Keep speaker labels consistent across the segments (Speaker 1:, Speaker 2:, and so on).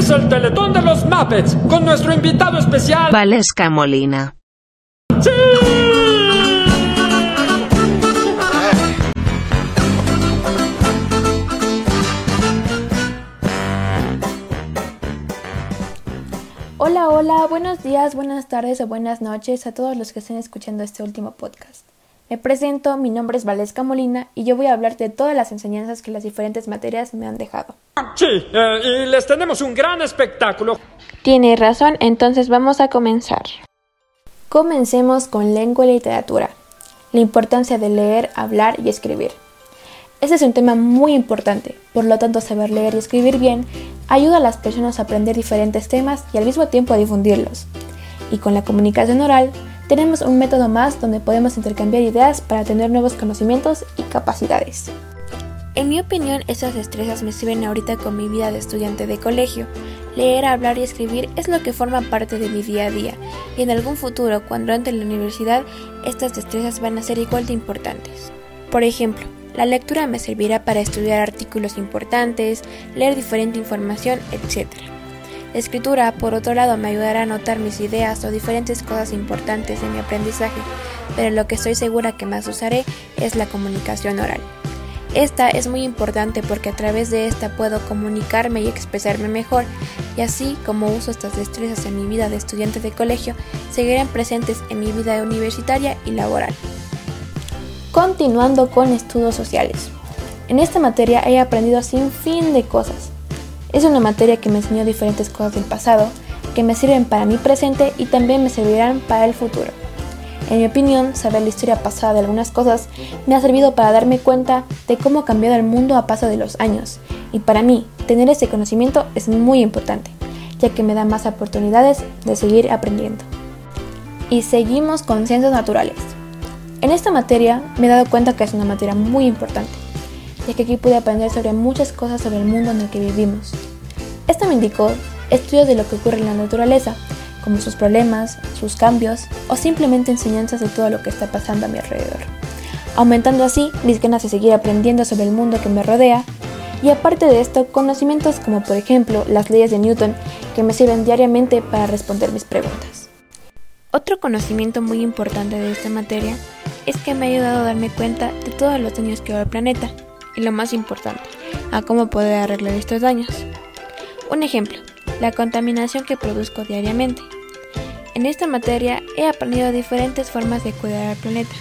Speaker 1: Empieza el Teletón de los Muppets con nuestro invitado especial.
Speaker 2: Valesca Molina.
Speaker 1: ¡Sí!
Speaker 3: Hola, hola, buenos días, buenas tardes o buenas noches a todos los que estén escuchando este último podcast. Me presento, mi nombre es Valesca Molina y yo voy a hablar de todas las enseñanzas que las diferentes materias me han dejado.
Speaker 1: Sí, eh, y les tenemos un gran espectáculo.
Speaker 3: Tiene razón, entonces vamos a comenzar. Comencemos con lengua y literatura. La importancia de leer, hablar y escribir. Este es un tema muy importante, por lo tanto saber leer y escribir bien ayuda a las personas a aprender diferentes temas y al mismo tiempo a difundirlos. Y con la comunicación oral tenemos un método más donde podemos intercambiar ideas para tener nuevos conocimientos y capacidades. En mi opinión, esas destrezas me sirven ahorita con mi vida de estudiante de colegio. Leer, hablar y escribir es lo que forma parte de mi día a día, y en algún futuro, cuando entre en la universidad, estas destrezas van a ser igual de importantes. Por ejemplo, la lectura me servirá para estudiar artículos importantes, leer diferente información, etc. La escritura, por otro lado, me ayudará a anotar mis ideas o diferentes cosas importantes en mi aprendizaje, pero lo que estoy segura que más usaré es la comunicación oral. Esta es muy importante porque a través de esta puedo comunicarme y expresarme mejor, y así como uso estas destrezas en mi vida de estudiante de colegio, seguirán presentes en mi vida universitaria y laboral. Continuando con estudios sociales. En esta materia he aprendido sin fin de cosas. Es una materia que me enseñó diferentes cosas del pasado, que me sirven para mi presente y también me servirán para el futuro. En mi opinión, saber la historia pasada de algunas cosas me ha servido para darme cuenta de cómo ha cambiado el mundo a paso de los años. Y para mí, tener ese conocimiento es muy importante, ya que me da más oportunidades de seguir aprendiendo. Y seguimos con ciencias naturales. En esta materia me he dado cuenta que es una materia muy importante, ya que aquí pude aprender sobre muchas cosas sobre el mundo en el que vivimos. Esto me indicó estudios de lo que ocurre en la naturaleza, como sus problemas, sus cambios o simplemente enseñanzas de todo lo que está pasando a mi alrededor, aumentando así mis ganas de seguir aprendiendo sobre el mundo que me rodea y aparte de esto conocimientos como por ejemplo las leyes de Newton que me sirven diariamente para responder mis preguntas. Otro conocimiento muy importante de esta materia es que me ha ayudado a darme cuenta de todos los daños que va al planeta y lo más importante, a cómo poder arreglar estos daños. Un ejemplo, la contaminación que produzco diariamente. En esta materia he aprendido diferentes formas de cuidar al planeta,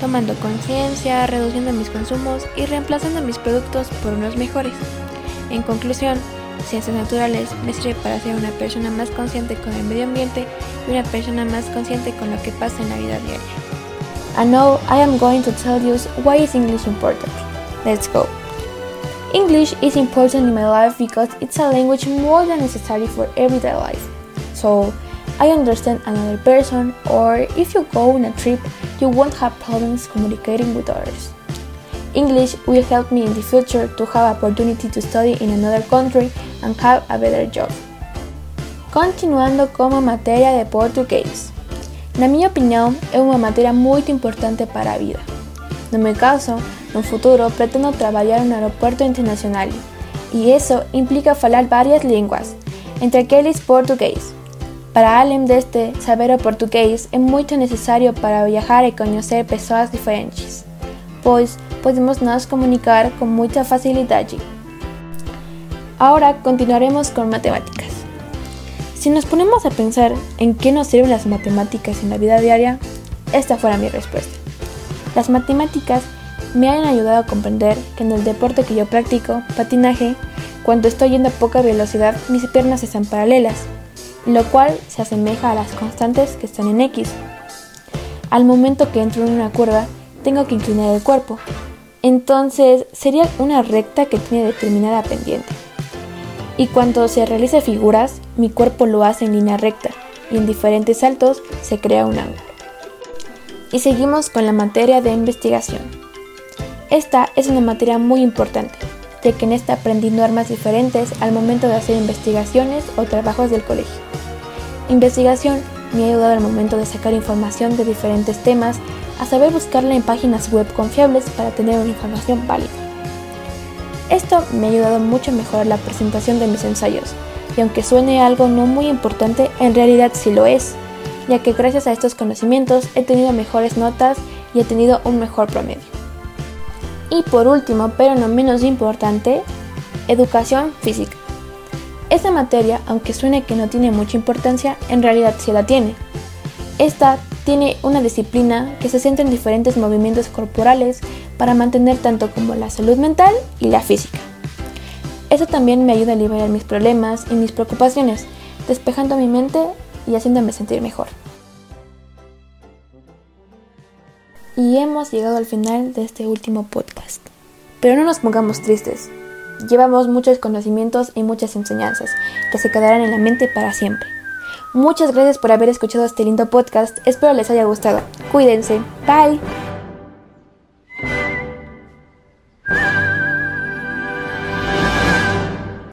Speaker 3: tomando conciencia, reduciendo mis consumos y reemplazando mis productos por unos mejores. En conclusión, ciencias naturales me sirve para ser una persona más consciente con el medio ambiente y una persona más consciente con lo que pasa en la vida diaria. And now I am going to tell you why is English important. Let's go. English is important in my life because it's a language more than necessary for everyday life. So, I understand another person, or if you go on a trip, you won't have problems communicating with others. English will help me in the future to have opportunity to study in another country and have a better job. Continuando como materia de português. Na minha opinião, é uma matéria muito importante para a vida. No meu caso, no futuro pretendo trabalhar em um aeroporto internacional e isso implica falar várias línguas, entre aqueles português. Para além deste, saber o português é muito necessário para viajar e conhecer pessoas diferentes, pois podemos nos comunicar com muita facilidade. Agora continuaremos com matemáticas. Si nos ponemos a pensar en qué nos sirven las matemáticas en la vida diaria, esta fuera mi respuesta. Las matemáticas me han ayudado a comprender que en el deporte que yo practico, patinaje, cuando estoy yendo a poca velocidad, mis piernas están paralelas, lo cual se asemeja a las constantes que están en X. Al momento que entro en una curva, tengo que inclinar el cuerpo. Entonces, sería una recta que tiene determinada pendiente. Y cuando se realiza figuras, mi cuerpo lo hace en línea recta y en diferentes saltos se crea un ángulo. Y seguimos con la materia de investigación. Esta es una materia muy importante, ya que en esta aprendí normas diferentes al momento de hacer investigaciones o trabajos del colegio. Investigación me ha ayudado al momento de sacar información de diferentes temas, a saber buscarla en páginas web confiables para tener una información válida. Esto me ha ayudado mucho a mejorar la presentación de mis ensayos, y aunque suene algo no muy importante, en realidad sí lo es, ya que gracias a estos conocimientos he tenido mejores notas y he tenido un mejor promedio. Y por último, pero no menos importante, educación física. Esta materia, aunque suene que no tiene mucha importancia, en realidad sí la tiene. Esta tiene una disciplina que se centra en diferentes movimientos corporales para mantener tanto como la salud mental y la física. Eso también me ayuda a liberar mis problemas y mis preocupaciones, despejando mi mente y haciéndome sentir mejor. Y hemos llegado al final de este último podcast. Pero no nos pongamos tristes. Llevamos muchos conocimientos y muchas enseñanzas que se quedarán en la mente para siempre. Muchas gracias por haber escuchado este lindo podcast. Espero les haya gustado. Cuídense. Bye.